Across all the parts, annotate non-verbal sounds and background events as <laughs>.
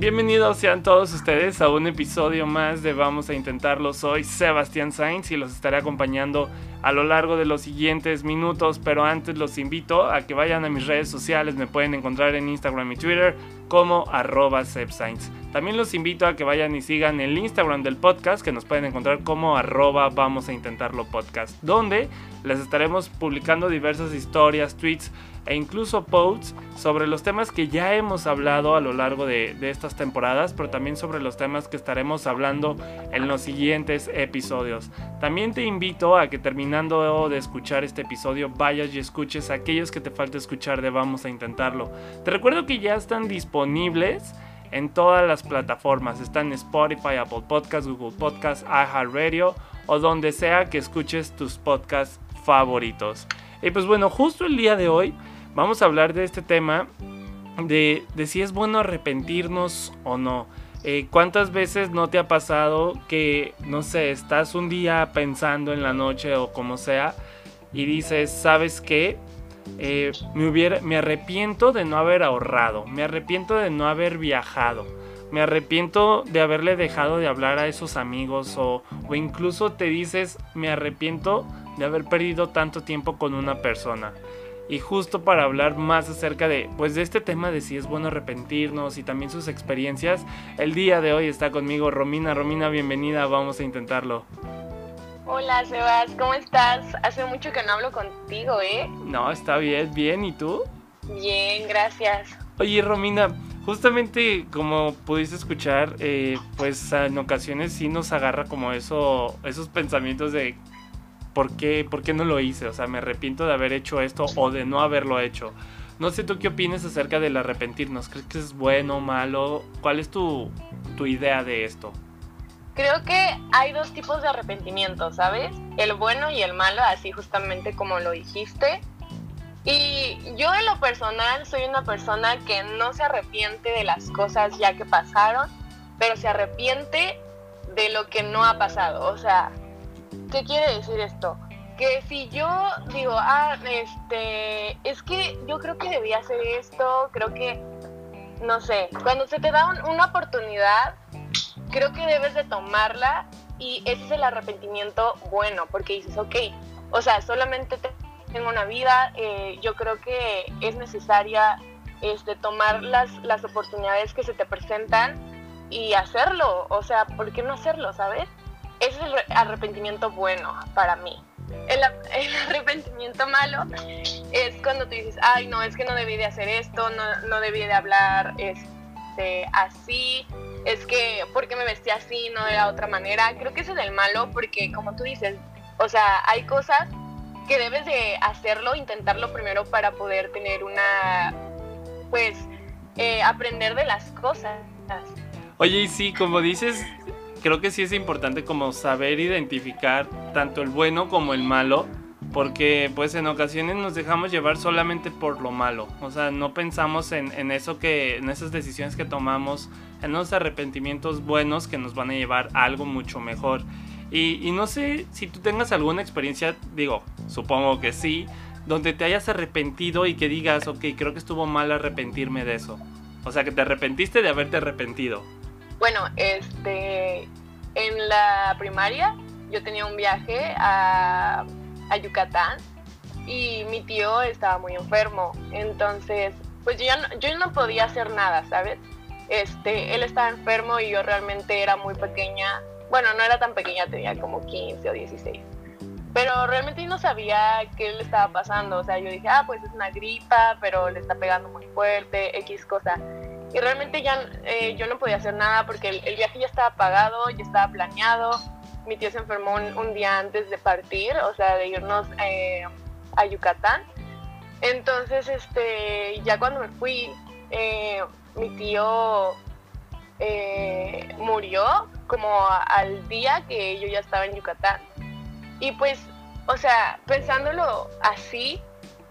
Bienvenidos sean todos ustedes a un episodio más de Vamos a Intentarlo. Soy Sebastián Sainz y los estaré acompañando a lo largo de los siguientes minutos, pero antes los invito a que vayan a mis redes sociales, me pueden encontrar en Instagram y Twitter como arroba También los invito a que vayan y sigan el Instagram del podcast, que nos pueden encontrar como arroba vamos a intentarlo podcast, donde les estaremos publicando diversas historias, tweets, e incluso posts sobre los temas que ya hemos hablado a lo largo de, estas temporadas, pero también sobre los temas que estaremos hablando en los siguientes episodios. También te invito a que terminando de escuchar este episodio vayas y escuches aquellos que te falta escuchar de Vamos a Intentarlo. Te recuerdo que ya están disponibles en todas las plataformas. Están Spotify, Apple Podcasts, Google Podcasts, iHeartRadio o donde sea que escuches tus podcasts favoritos. Y pues bueno, justo el día de hoy vamos a hablar de este tema de, si es bueno arrepentirnos o no. Eh, ¿Cuántas veces no te ha pasado que, no sé, estás un día pensando en la noche o como sea y dices, ¿sabes qué? Eh, me, me arrepiento de no haber ahorrado, me arrepiento de no haber viajado, me arrepiento de haberle dejado de hablar a esos amigos o, o incluso te dices, me arrepiento de haber perdido tanto tiempo con una persona. Y justo para hablar más acerca de, pues, de este tema de si es bueno arrepentirnos y también sus experiencias, el día de hoy está conmigo Romina. Romina, bienvenida, vamos a intentarlo. Hola Sebas, ¿cómo estás? Hace mucho que no hablo contigo, ¿eh? No, está bien, bien, ¿y tú? Bien, gracias. Oye, Romina, justamente como pudiste escuchar, eh, pues en ocasiones sí nos agarra como eso, esos pensamientos de ¿por qué, ¿por qué no lo hice? O sea, me arrepiento de haber hecho esto o de no haberlo hecho. No sé tú qué opinas acerca del arrepentirnos. ¿Crees que es bueno malo? ¿Cuál es tu, tu idea de esto? Creo que hay dos tipos de arrepentimiento, ¿sabes? El bueno y el malo, así justamente como lo dijiste. Y yo en lo personal soy una persona que no se arrepiente de las cosas ya que pasaron, pero se arrepiente de lo que no ha pasado. O sea, ¿Qué quiere decir esto? Que si yo digo, ah, este, es que yo creo que debía hacer esto, creo que, no sé, cuando se te da una oportunidad, creo que debes de tomarla y ese es el arrepentimiento bueno, porque dices, ok, o sea, solamente tengo una vida, eh, yo creo que es necesaria este, tomar las, las oportunidades que se te presentan y hacerlo, o sea, ¿por qué no hacerlo, sabes? Es el arrepentimiento bueno para mí. <laughs> El, arrepentimiento malo es cuando tú dices, ay, no, es que no debí de hacer esto, no, no debí de hablar este, así, es que, ¿por qué me vestí así, no de la otra manera? Creo que ese es el malo porque, como tú dices, o sea, hay cosas que debes de hacerlo, intentarlo primero para poder tener una, pues, eh, aprender de las cosas. Oye, y sí, como dices, creo que sí es importante como saber identificar tanto el bueno como el malo, porque pues en ocasiones nos dejamos llevar solamente por lo malo, o sea, no pensamos en, eso que, en esas decisiones que tomamos, en los arrepentimientos buenos que nos van a llevar a algo mucho mejor. Y, y no sé si tú tengas alguna experiencia, digo, supongo que sí, donde te hayas arrepentido y que digas, ok, creo que estuvo mal arrepentirme de eso. O sea, que te arrepentiste de haberte arrepentido. Bueno, este, en la primaria yo tenía un viaje a, Yucatán y mi tío estaba muy enfermo, entonces pues yo, no, yo no podía hacer nada, ¿sabes? Este, él estaba enfermo y yo realmente era muy pequeña, bueno, no era tan pequeña, tenía como 15 o 16 pero realmente no sabía qué le estaba pasando. O sea, yo dije, ah, pues es una gripa, pero le está pegando muy fuerte, X cosa y realmente ya eh, yo no podía hacer nada porque el, viaje ya estaba pagado, ya estaba planeado. Mi tío se enfermó un, día antes de partir, o sea, de irnos eh, a Yucatán. Entonces, este, ya cuando me fui, eh, mi tío murió como al día que yo ya estaba en Yucatán. Y pues, o sea, pensándolo así,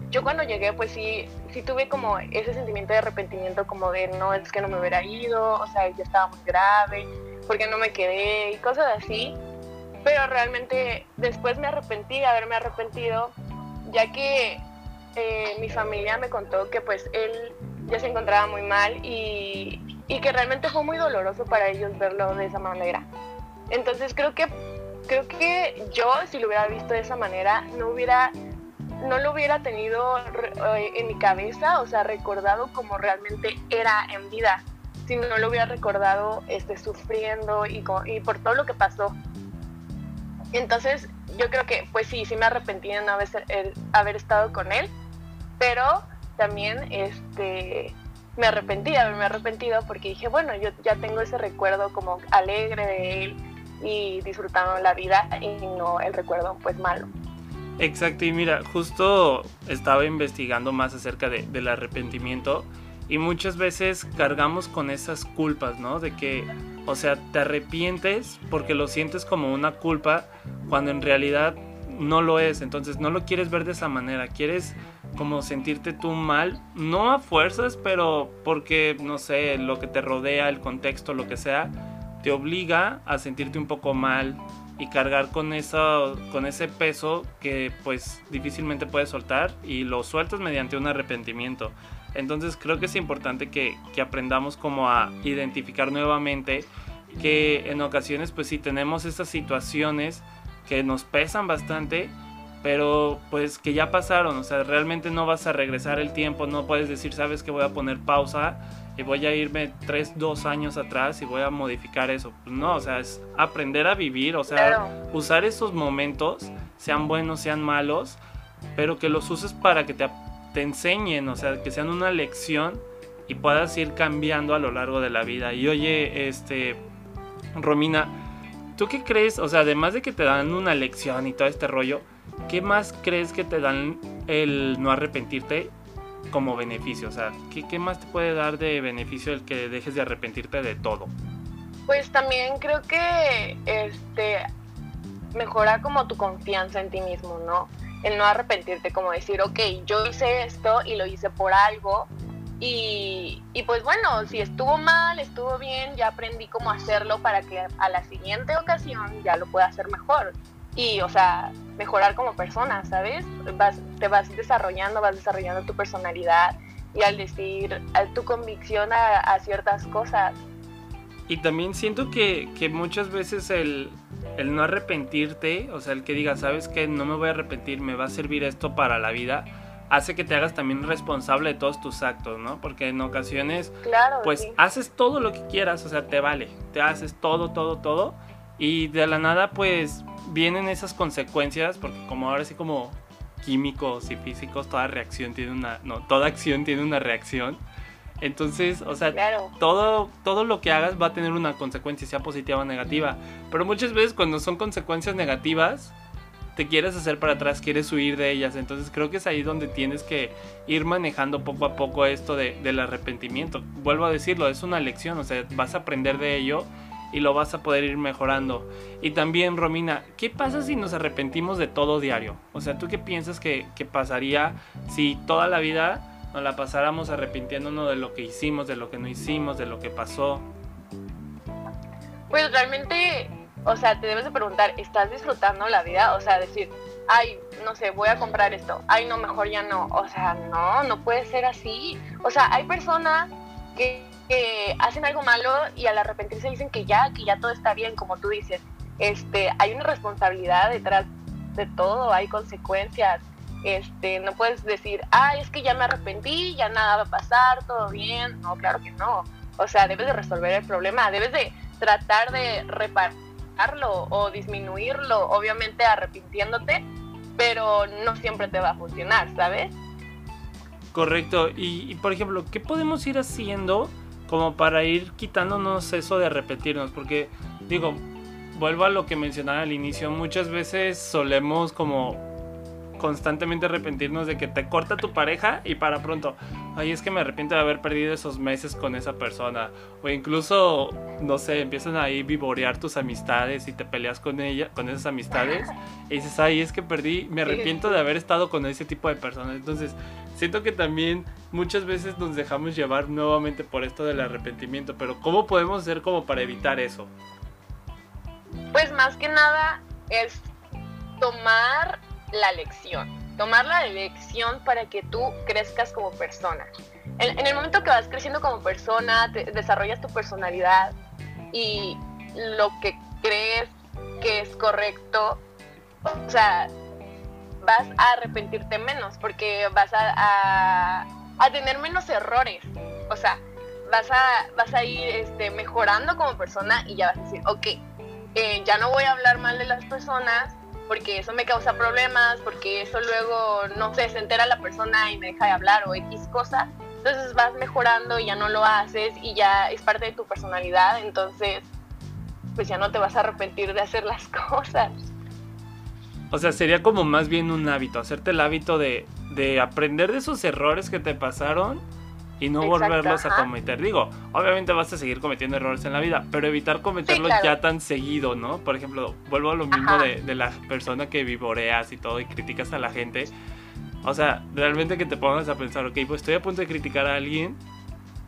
yo cuando llegué, pues sí, sí tuve como ese sentimiento de arrepentimiento, como de no, es que no me hubiera ido, o sea, ya estaba muy grave, porque no me quedé y cosas así. Pero realmente después me arrepentí de haberme arrepentido, ya que eh, mi familia me contó que pues él ya se encontraba muy mal y, y que realmente fue muy doloroso para ellos verlo de esa manera. Entonces creo que creo que yo si lo hubiera visto de esa manera no hubiera no lo hubiera tenido eh, en mi cabeza, o sea, recordado como realmente era en vida, si no lo hubiera recordado este, sufriendo y, y por todo lo que pasó. Entonces, yo creo que, pues sí, sí me arrepentí de no haber, estado con él, pero también este, me arrepentí de haberme arrepentido porque dije, bueno, yo ya tengo ese recuerdo como alegre de él y disfrutando la vida y no el recuerdo pues malo. Exacto, y mira, justo estaba investigando más acerca de, del arrepentimiento y muchas veces cargamos con esas culpas, ¿no? De que, o sea, te arrepientes porque lo sientes como una culpa cuando en realidad no lo es, entonces no lo quieres ver de esa manera, quieres como sentirte tú mal, no a fuerzas, pero porque, no sé, lo que te rodea, el contexto, lo que sea, te obliga a sentirte un poco mal, y cargar con, eso, con ese peso que pues difícilmente puedes soltar y lo sueltas mediante un arrepentimiento. Entonces creo que es importante que, que aprendamos como a identificar nuevamente que en ocasiones pues sí tenemos estas situaciones que nos pesan bastante, pero pues que ya pasaron, o sea, realmente no vas a regresar el tiempo, no puedes decir, sabes que voy a poner pausa y voy a irme tres, dos años atrás y voy a modificar eso. Pues no, o sea, es aprender a vivir, o sea, usar esos momentos, sean buenos, sean malos, pero que los uses para que te, te enseñen, o sea, que sean una lección y puedas ir cambiando a lo largo de la vida. Y oye, este, Romina, ¿tú qué crees? O sea, además de que te dan una lección y todo este rollo, ¿qué más crees que te dan el no arrepentirte como beneficio? O sea, ¿qué, más te puede dar de beneficio el que dejes de arrepentirte de todo? Pues también creo que este mejora como tu confianza en ti mismo, ¿no? El no arrepentirte, como decir, ok, yo hice esto y lo hice por algo. Y, y pues bueno, si estuvo mal, estuvo bien, ya aprendí cómo hacerlo para que a la siguiente ocasión ya lo pueda hacer mejor. Y, o sea, mejorar como persona, ¿sabes? Vas, te vas desarrollando, vas desarrollando tu personalidad y al decir a tu convicción a, ciertas cosas. Y también siento que, que muchas veces el, el, no arrepentirte, o sea, el que digas, sabes que no me voy a arrepentir, me va a servir esto para la vida, hace que te hagas también responsable de todos tus actos, ¿no? Porque en ocasiones, claro, pues haces todo lo que quieras, o sea, te vale, te haces todo, todo, todo, y de la nada, pues vienen esas consecuencias, porque como ahora sí como químicos y físicos, toda reacción tiene una, no, toda acción tiene una reacción. Entonces, o sea, todo, todo lo que hagas va a tener una consecuencia, sea positiva o negativa. Pero muchas veces cuando son consecuencias negativas, te quieres hacer para atrás, quieres huir de ellas. Entonces creo que es ahí donde tienes que ir manejando poco a poco esto de, del arrepentimiento. Vuelvo a decirlo, es una lección, o sea, vas a aprender de ello y lo vas a poder ir mejorando. Y también, Romina, ¿qué pasa si nos arrepentimos de todo diario? O sea, ¿tú qué piensas que, pasaría si toda la vida nos la pasáramos arrepintiéndonos de lo que hicimos, de lo que no hicimos, de lo que pasó? Pues realmente, o sea, te debes de preguntar, ¿estás disfrutando la vida? O sea, decir, ay, no sé, voy a comprar esto, ay, no, mejor ya no. O sea, no, no puede ser así. O sea, hay personas que que hacen algo malo y al arrepentirse dicen que ya, que ya todo está bien, como tú dices. Este, hay una responsabilidad detrás de todo, hay consecuencias. Este, no puedes decir, ay, es que ya me arrepentí, ya nada va a pasar, todo bien. No, claro que no. O sea, debes de resolver el problema, debes de tratar de repararlo o disminuirlo, obviamente arrepintiéndote, pero no siempre te va a funcionar, ¿sabes? Correcto. Y, y por ejemplo, ¿qué podemos ir haciendo? Como para ir quitándonos eso de repetirnos, porque digo, vuelvo a lo que mencionaba al inicio, muchas veces solemos como constantemente arrepentirnos de que te corta tu pareja y para pronto, ay, es que me arrepiento de haber perdido esos meses con esa persona. O incluso, no sé, empiezan ahí vivorear tus amistades y te peleas con ella, con esas amistades. Y dices, ay, es que perdí, me arrepiento de haber estado con ese tipo de personas. Entonces, siento que también muchas veces nos dejamos llevar nuevamente por esto del arrepentimiento. Pero ¿cómo podemos hacer como para evitar eso? Pues más que nada es tomar la lección, tomar la lección para que tú crezcas como persona. En, el momento que vas creciendo como persona, desarrollas tu personalidad y lo que crees que es correcto, o sea, vas a arrepentirte menos porque vas a, a, tener menos errores. O sea, vas a, vas a ir este, mejorando como persona y ya vas a decir, ok, eh, ya no voy a hablar mal de las personas porque eso me causa problemas, porque eso luego, no sé, se entera la persona y me deja de hablar o X cosa. Entonces vas mejorando y ya no lo haces y ya es parte de tu personalidad, entonces pues ya no te vas a arrepentir de hacer las <laughs> cosas. O sea, sería como más bien un hábito, hacerte el hábito de, de aprender de esos errores que te pasaron y no volverlos a cometer. Digo, obviamente vas a seguir cometiendo errores en la vida, pero evitar cometerlos ya tan seguido, ¿no? Por ejemplo, vuelvo a lo mismo de, de, la persona que vivoreas y todo y criticas a la gente. O sea, realmente que te pongas a pensar, ok, pues estoy a punto de criticar a alguien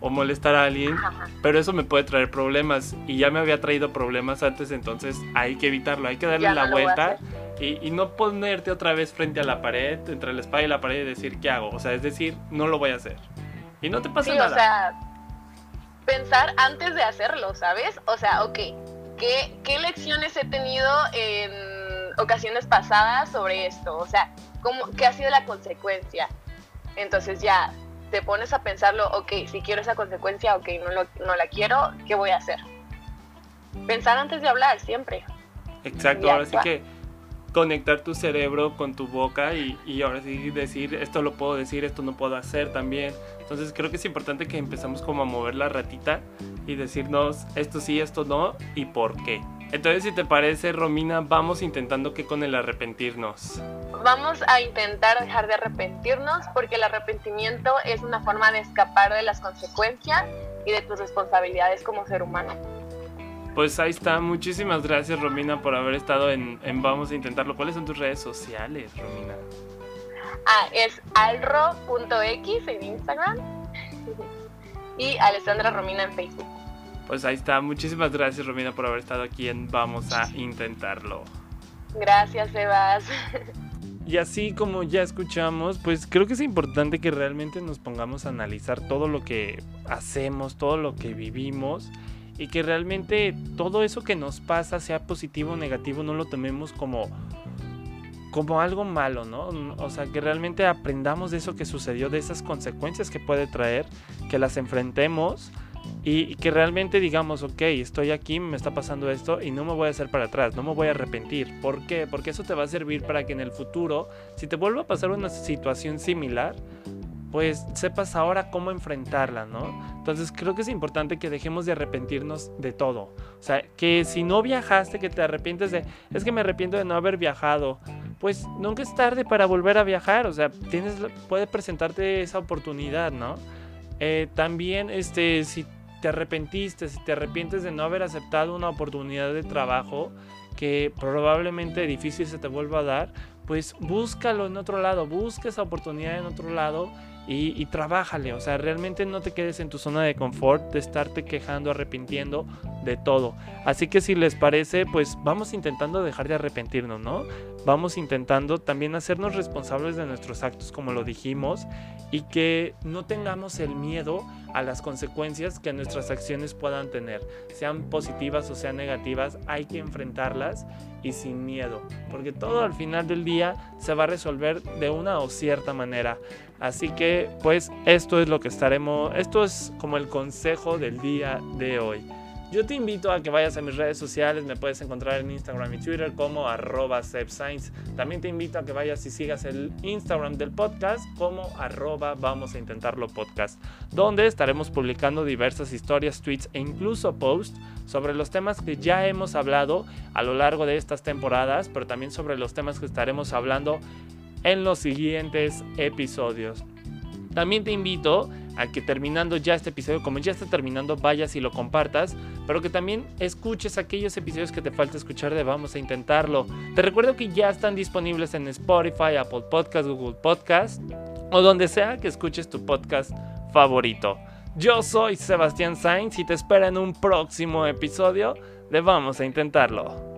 o molestar a alguien, pero eso me puede traer problemas y ya me había traído problemas antes, entonces hay que evitarlo, hay que darle la vuelta y, y, no ponerte otra vez frente a la pared, entre la espalda y la pared y decir, ¿qué hago? O sea, es decir, no lo voy a hacer. Y no te pasa nada. O sea, pensar antes de hacerlo, ¿sabes? O sea, ok, ¿qué, ¿qué lecciones he tenido en ocasiones pasadas sobre esto? O sea, ¿cómo, ¿qué ha sido la consecuencia? Entonces ya te pones a pensarlo, ok, si quiero esa consecuencia, ok, no, lo, no la quiero, ¿qué voy a hacer? Pensar antes de hablar, siempre. Exacto, ahora sí que conectar tu cerebro con tu boca y, y, ahora sí decir esto lo puedo decir, esto no puedo hacer también. Entonces creo que es importante que empezamos como a mover la ratita y decirnos esto sí, esto no y por qué. Entonces si te parece Romina, vamos intentando que con el arrepentirnos. Vamos a intentar dejar de arrepentirnos porque el arrepentimiento es una forma de escapar de las consecuencias y de tus responsabilidades como ser humano. Pues ahí está. Muchísimas gracias, Romina, por haber estado en, en, Vamos a Intentarlo. ¿Cuáles son tus redes sociales, Romina? Ah, es alro.x en Instagram y Alessandra Romina en Facebook. Pues ahí está. Muchísimas gracias, Romina, por haber estado aquí en Vamos a Intentarlo. Gracias, Sebas. Y así como ya escuchamos, pues creo que es importante que realmente nos pongamos a analizar todo lo que hacemos, todo lo que vivimos y que realmente todo eso que nos pasa, sea positivo o negativo, no lo tomemos como como algo malo, ¿no? O sea, que realmente aprendamos de eso que sucedió, de esas consecuencias que puede traer, que las enfrentemos y, que realmente digamos, ok, estoy aquí, me está pasando esto y no me voy a hacer para atrás, no me voy a arrepentir. ¿Por qué? Porque eso te va a servir para que en el futuro, si te vuelva a pasar una situación similar, pues sepas ahora cómo enfrentarla, ¿no? Entonces creo que es importante que dejemos de arrepentirnos de todo. O sea, que si no viajaste, que te arrepientes de, es que me arrepiento de no haber viajado, pues nunca es tarde para volver a viajar, o sea, tienes, puede presentarte esa oportunidad, ¿no? Eh, también, este, si te arrepentiste, si te arrepientes de no haber aceptado una oportunidad de trabajo que probablemente difícil se te vuelva a dar, pues búscalo en otro lado, busca esa oportunidad en otro lado y, y trabájale. O sea, realmente no te quedes en tu zona de confort de estarte quejando, arrepintiendo de todo. Así que si les parece, pues vamos intentando dejar de arrepentirnos, ¿no? Vamos intentando también hacernos responsables de nuestros actos, como lo dijimos, y que no tengamos el miedo a las consecuencias que nuestras acciones puedan tener, sean positivas o sean negativas, hay que enfrentarlas y sin miedo, porque todo al final del día se va a resolver de una o cierta manera. Así que pues esto es lo que estaremos, esto es como el consejo del día de hoy. Yo te invito a que vayas a mis redes sociales, me puedes encontrar en Instagram y Twitter como arroba También te invito a que vayas y sigas el Instagram del podcast como arroba vamos a intentarlo podcast, donde estaremos publicando diversas historias, tweets e incluso posts sobre los temas que ya hemos hablado a lo largo de estas temporadas, pero también sobre los temas que estaremos hablando en los siguientes episodios. También te invito a que terminando ya este episodio, como ya está terminando, vayas y lo compartas, pero que también escuches aquellos episodios que te falta escuchar de Vamos a Intentarlo. Te recuerdo que ya están disponibles en Spotify, Apple Podcast, Google Podcast o donde sea que escuches tu podcast favorito. Yo soy Sebastián Sainz y te espero en un próximo episodio de Vamos a Intentarlo.